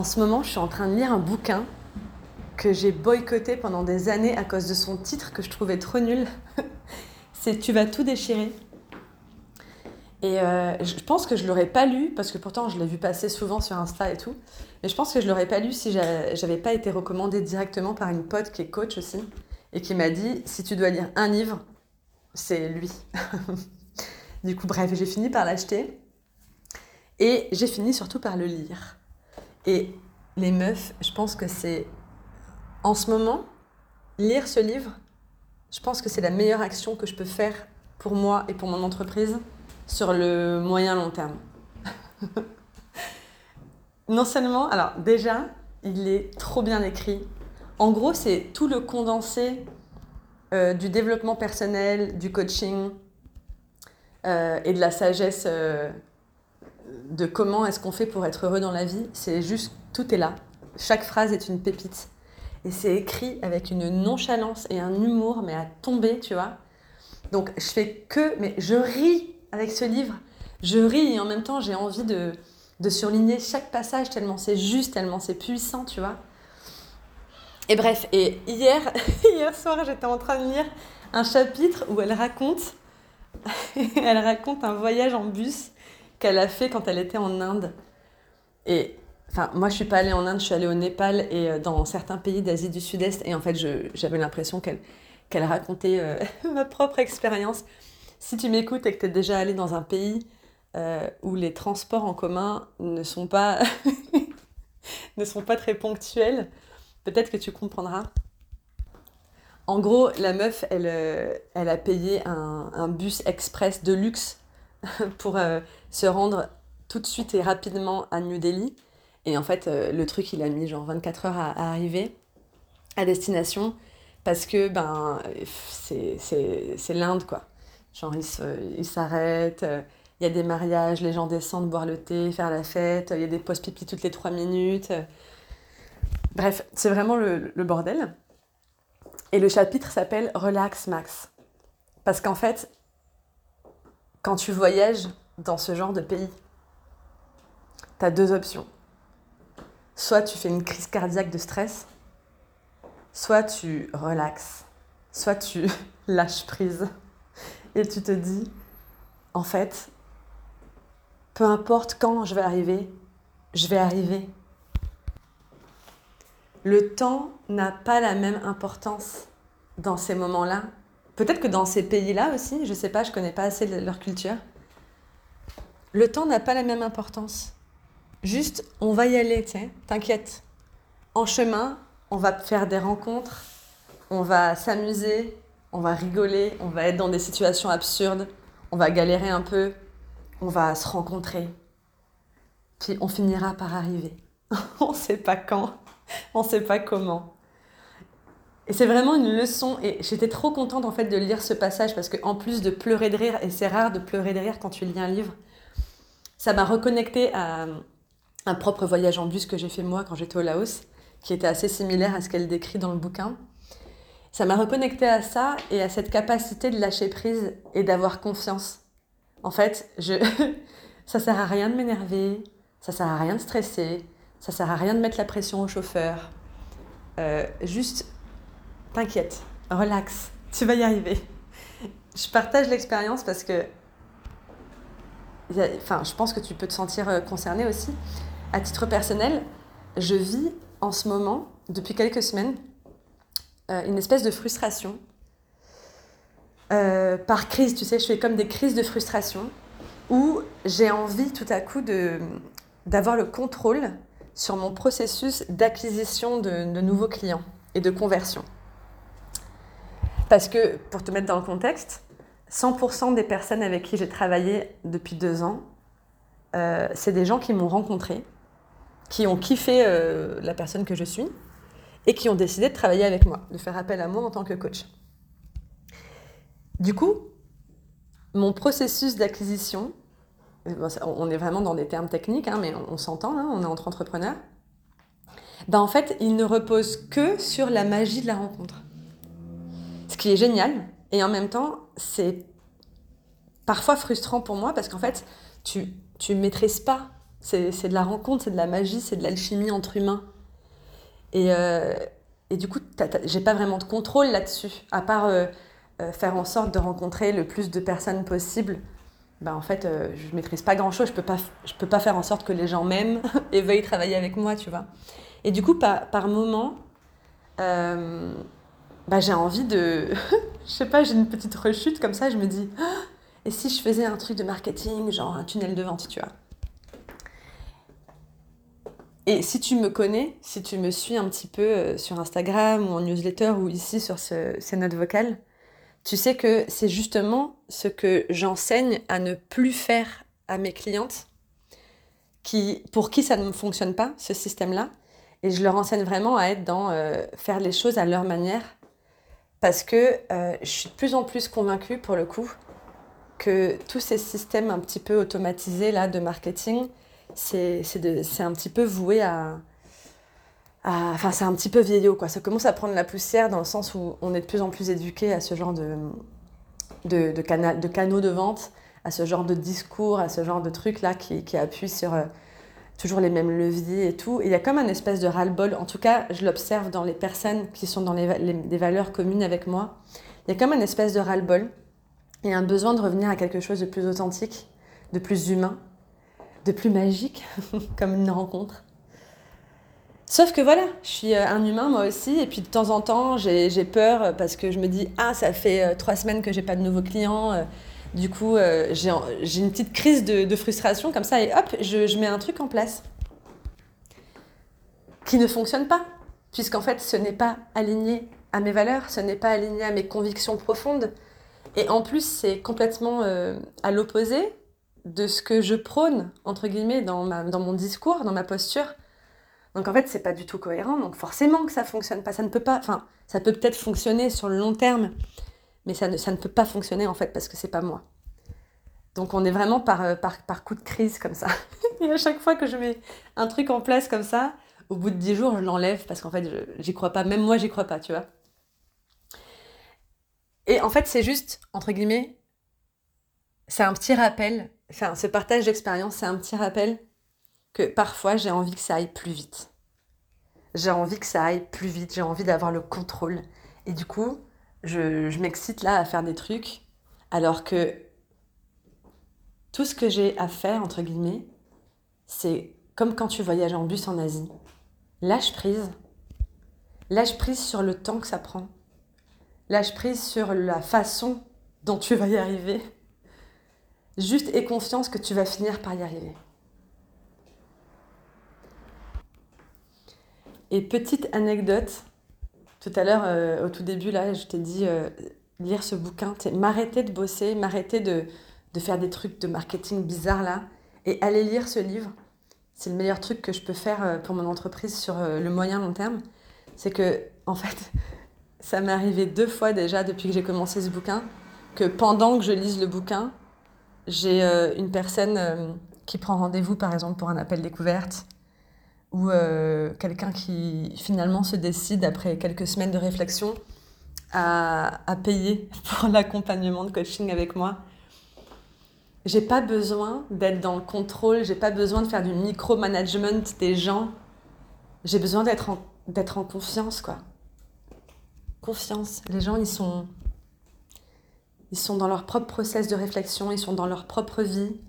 En ce moment, je suis en train de lire un bouquin que j'ai boycotté pendant des années à cause de son titre que je trouvais trop nul. C'est Tu vas tout déchirer. Et euh, je pense que je l'aurais pas lu, parce que pourtant je l'ai vu passer souvent sur Insta et tout, mais je pense que je l'aurais pas lu si j'avais pas été recommandée directement par une pote qui est coach aussi, et qui m'a dit si tu dois lire un livre, c'est lui. du coup, bref, j'ai fini par l'acheter, et j'ai fini surtout par le lire. Et les meufs, je pense que c'est en ce moment, lire ce livre, je pense que c'est la meilleure action que je peux faire pour moi et pour mon entreprise sur le moyen long terme. non seulement, alors déjà, il est trop bien écrit. En gros, c'est tout le condensé euh, du développement personnel, du coaching euh, et de la sagesse euh, de comment est-ce qu'on fait pour être heureux dans la vie. C'est juste, tout est là. Chaque phrase est une pépite. Et c'est écrit avec une nonchalance et un humour, mais à tomber, tu vois. Donc je fais que, mais je ris avec ce livre. Je ris et en même temps j'ai envie de, de surligner chaque passage tellement c'est juste, tellement c'est puissant, tu vois. Et bref, et hier, hier soir, j'étais en train de lire un chapitre où elle raconte, elle raconte un voyage en bus qu'elle a fait quand elle était en Inde. Et Enfin, moi, je suis pas allée en Inde, je suis allée au Népal et euh, dans certains pays d'Asie du Sud-Est. Et en fait, j'avais l'impression qu'elle qu'elle racontait euh, ma propre expérience. Si tu m'écoutes et que tu es déjà allé dans un pays euh, où les transports en commun ne sont pas, ne sont pas très ponctuels, peut-être que tu comprendras. En gros, la meuf, elle, elle a payé un, bus express de luxe pour se rendre tout de suite et rapidement à New Delhi. Et en fait, euh, le truc, il a mis genre 24 heures à, arriver à destination parce que ben, c'est l'Inde, quoi. Genre, ils s'arrêtent, euh, il y a des mariages, les gens descendent boire le thé, faire la fête, il y a des pauses pipi toutes les 3 minutes. Bref, c'est vraiment le bordel. Et le chapitre s'appelle Relax Max. Parce qu'en fait, quand tu voyages dans ce genre de pays, tu as deux options soit tu fais une crise cardiaque de stress, soit tu relaxes, soit tu lâches prise et tu te dis, en fait, peu importe quand je vais arriver, je vais arriver. Le temps n'a pas la même importance dans ces moments-là. Peut-être que dans ces pays-là aussi, je ne sais pas, je connais pas assez leur culture. Le temps n'a pas la même importance. Juste, on va y aller, t'inquiète. En chemin, on va faire des rencontres, on va s'amuser, on va rigoler, on va être dans des situations absurdes, on va galérer un peu, on va se rencontrer. Puis on finira par arriver. on ne sait pas quand, on ne sait pas comment. Et c'est vraiment une leçon, et j'étais trop contente en fait de lire ce passage parce qu'en plus de pleurer de rire, et c'est rare de pleurer de rire quand tu lis un livre, ça m'a reconnecté à, un propre voyage en bus que j'ai fait moi quand j'étais au Laos, qui était assez similaire à ce qu'elle décrit dans le bouquin. Ça m'a reconnecté à ça et à cette capacité de lâcher prise et d'avoir confiance. En fait, je... ça sert à rien de m'énerver, ça sert à rien de stresser, ça sert à rien de mettre la pression au chauffeur. Euh, juste, t'inquiète, relax, tu vas y arriver. Je partage l'expérience parce que enfin, je pense que tu peux te sentir euh, concerné aussi à titre personnel, je vis en ce moment, depuis quelques semaines, euh, une espèce de frustration. Euh, par crise, tu sais, je fais comme des crises de frustration où j'ai envie tout à coup d'avoir le contrôle sur mon processus d'acquisition de, de nouveaux clients et de conversion. Parce que, pour te mettre dans le contexte, 100% des personnes avec qui j'ai travaillé depuis deux ans, euh, c'est des gens qui m'ont rencontré, qui ont kiffé euh, la personne que je suis et qui ont décidé de travailler avec moi, de faire appel à moi en tant que coach. Du coup, mon processus d'acquisition, on est vraiment dans des termes techniques, hein, mais on, s'entend, hein, on est entre entrepreneurs, ben en fait, il ne repose que sur la magie de la rencontre. Qui est génial, et en même temps, c'est parfois frustrant pour moi parce qu'en fait, tu tu ne maîtrises pas C'est de la rencontre, c'est de la magie, c'est de l'alchimie entre humains. Et, euh, et du coup, j'ai pas vraiment de contrôle là-dessus, à part euh, euh, faire en sorte de rencontrer le plus de personnes possible. Ben, en fait, je maîtrise pas grand-chose, je peux peux pas faire en sorte que les gens m'aiment et veuillent travailler avec moi, tu vois. Et du coup, par, par moment, ben, j'ai envie de... je sais pas, j'ai une petite rechute comme ça, je me dis, et si je faisais un truc de marketing, genre un tunnel de vente, tu vois? Et si tu me connais, si tu me suis un petit peu euh, sur Instagram ou en newsletter ou ici sur ces notes vocales, tu sais que c'est justement ce que j'enseigne à ne plus faire à mes clientes qui, pour qui ça ne fonctionne pas, ce système-là. Et je leur enseigne vraiment à être dans euh, faire les choses à leur manière. Parce que euh, je suis de plus en plus convaincue, pour le coup, que tous ces systèmes un petit peu automatisés là, de marketing, c'est un petit peu voué à, Enfin, c'est un petit peu vieillot, quoi. Ça commence à prendre la poussière dans le sens où on est de plus en plus éduqué à ce genre de, de, de, de canaux de vente, à ce genre de discours, à ce genre de trucs-là qui, qui appuient sur euh, toujours les mêmes leviers et tout. il y a comme un espèce de ras-le-bol, en tout cas, je l'observe dans les personnes qui sont dans les, valeurs communes avec moi. Il y a comme un espèce de ras-le-bol et un besoin de revenir à quelque chose de plus authentique, de plus humain de plus magique, comme une rencontre. Sauf que voilà, je suis euh, un humain moi aussi, et puis de temps en temps, j'ai peur parce que je me dis Ah, ça fait euh, trois semaines que j'ai pas de nouveaux clients. Euh, du coup, j'ai une petite crise de, frustration comme ça, et hop, je, mets un truc en place qui ne fonctionne pas, puisqu'en fait, ce n'est pas aligné à mes valeurs, ce n'est pas aligné à mes convictions profondes. Et en plus, c'est complètement à l'opposé de ce que je prône, entre guillemets, dans, dans mon discours, dans ma posture. Donc en fait, c'est pas du tout cohérent. Donc forcément que ça fonctionne pas. Ça ne peut pas. Enfin, ça peut peut-être fonctionner sur le long terme, mais ça ne, ça ne peut pas fonctionner en fait parce que c'est pas moi. Donc on est vraiment par, euh, par, par coup de crise comme ça. Et à chaque fois que je mets un truc en place comme ça, au bout de dix jours, je l'enlève parce qu'en fait, j'y crois pas. Même moi, j'y crois pas, tu vois. Et en fait, c'est juste, entre guillemets, c'est un petit rappel enfin, ce partage d'expérience, c'est un petit rappel que parfois j'ai envie que ça aille plus vite. J'ai envie que ça aille plus vite, j'ai envie d'avoir le contrôle. Et du coup, je, m'excite là à faire des trucs, alors que tout ce que j'ai à faire, entre guillemets, c'est comme quand tu voyages en bus en Asie. Lâche prise. Lâche prise sur le temps que ça prend. Lâche prise sur la façon dont tu vas y arriver. Juste aie confiance que tu vas finir par y arriver. Et petite anecdote, tout à l'heure, euh, au tout début, là, je t'ai dit euh, lire ce bouquin, m'arrêter de bosser, m'arrêter de, faire des trucs de marketing bizarres là, et aller lire ce livre. C'est le meilleur truc que je peux faire euh, pour mon entreprise sur le moyen long terme. C'est que, en fait, ça m'est arrivé deux fois déjà depuis que j'ai commencé ce bouquin, que pendant que je lise le bouquin, j'ai une personne qui prend rendez-vous, par exemple, pour un appel découverte, ou euh, quelqu'un qui finalement se décide, après quelques semaines de réflexion, à, à payer pour l'accompagnement de coaching avec moi. J'ai pas besoin d'être dans le contrôle, j'ai pas besoin de faire du micromanagement des gens. J'ai besoin d'être en, en confiance, quoi. Confiance. Les gens, ils sont, ils sont dans leur propre process de réflexion, ils sont dans leur propre vie.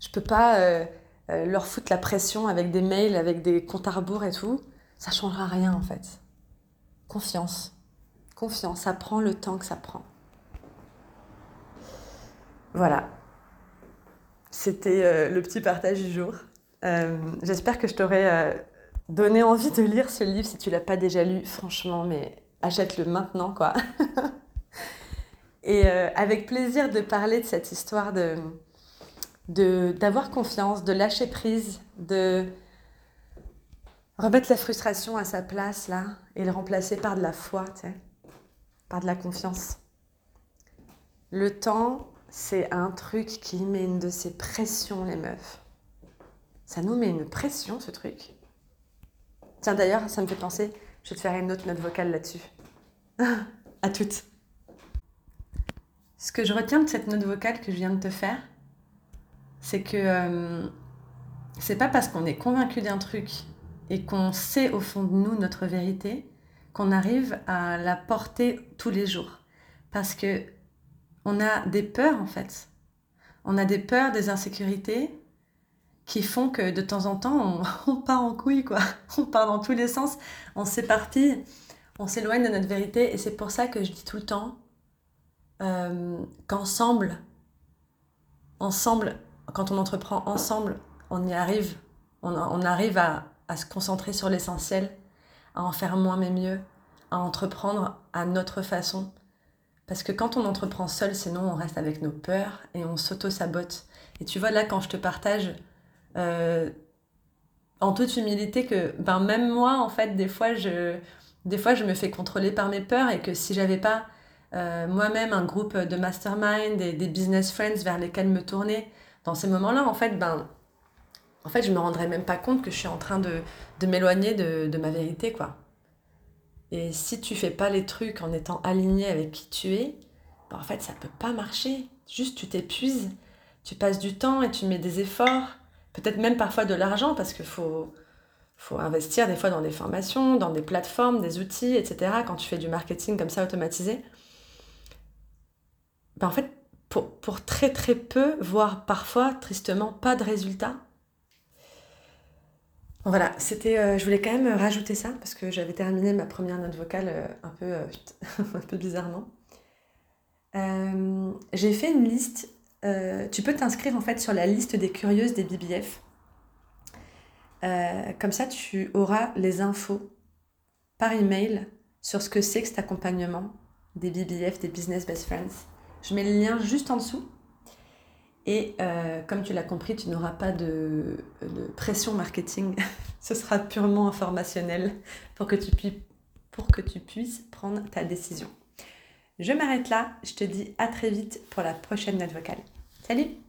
Je peux pas euh, euh, leur foutre la pression avec des mails, avec des comptes à rebours et tout. Ça changera rien en fait. Confiance. Confiance, ça prend le temps que ça prend. Voilà. C'était euh, le petit partage du jour. J'espère que je t'aurai donné envie de lire ce livre si tu l'as pas déjà lu. Franchement, mais achète-le maintenant quoi. Et euh, avec plaisir de parler de cette histoire de d'avoir confiance, de lâcher prise, de remettre la frustration à sa place là et le remplacer par de la foi, tu sais, par de la confiance. Le temps, c'est un truc qui met une de ces pressions, les meufs. Ça nous met une pression, ce truc. Tiens, d'ailleurs, ça me fait penser, je vais te faire une autre note vocale là-dessus. à toutes. Ce que je retiens de cette note vocale que je viens de te faire, c'est que euh, c'est pas parce qu'on est convaincu d'un truc et qu'on sait au fond de nous notre vérité qu'on arrive à la porter tous les jours. Parce que on a des peurs en fait. On a des peurs, des insécurités qui font que de temps en temps on, part en couille quoi. On part dans tous les sens, on s'éparpille, on s'éloigne de notre vérité et c'est pour ça que je dis tout le temps euh, qu'ensemble, ensemble, quand on entreprend ensemble, on y arrive. On, arrive à, se concentrer sur l'essentiel, à en faire moins mais mieux, à entreprendre à notre façon. Parce que quand on entreprend seul, sinon on reste avec nos peurs et on s'auto-sabote. Et tu vois, là, quand je te partage euh, en toute humilité que ben, même moi, en fait, des fois, je, des fois, je me fais contrôler par mes peurs et que si j'avais pas euh, moi-même un groupe de mastermind et des business friends vers lesquels me tourner, dans ces moments-là, en fait, ben, en fait, je me rendrais même pas compte que je suis en train de, de m'éloigner de, de, ma vérité, quoi. Et si tu fais pas les trucs en étant aligné avec qui tu es, ben, en fait, ça peut pas marcher. Juste, tu t'épuises, tu passes du temps et tu mets des efforts, peut-être même parfois de l'argent, parce qu'il faut, faut investir des fois dans des formations, dans des plateformes, des outils, etc. Quand tu fais du marketing comme ça automatisé. Ben, en fait, pour, très très peu, voire parfois tristement pas de résultats. voilà, c'était, euh, je voulais quand même rajouter ça parce que j'avais terminé ma première note vocale euh, un, peu, euh, un peu bizarrement. j'ai fait une liste. tu peux t'inscrire en fait sur la liste des curieuses des BBF. comme ça, tu auras les infos par email sur ce que c'est que cet accompagnement des BBF, des Business Best Friends. Je mets le lien juste en dessous. Et euh, comme tu l'as compris, tu n'auras pas de, pression marketing. Ce sera purement informationnel pour que, tu puisses, pour que tu puisses prendre ta décision. Je m'arrête là. Je te dis à très vite pour la prochaine note vocale. Salut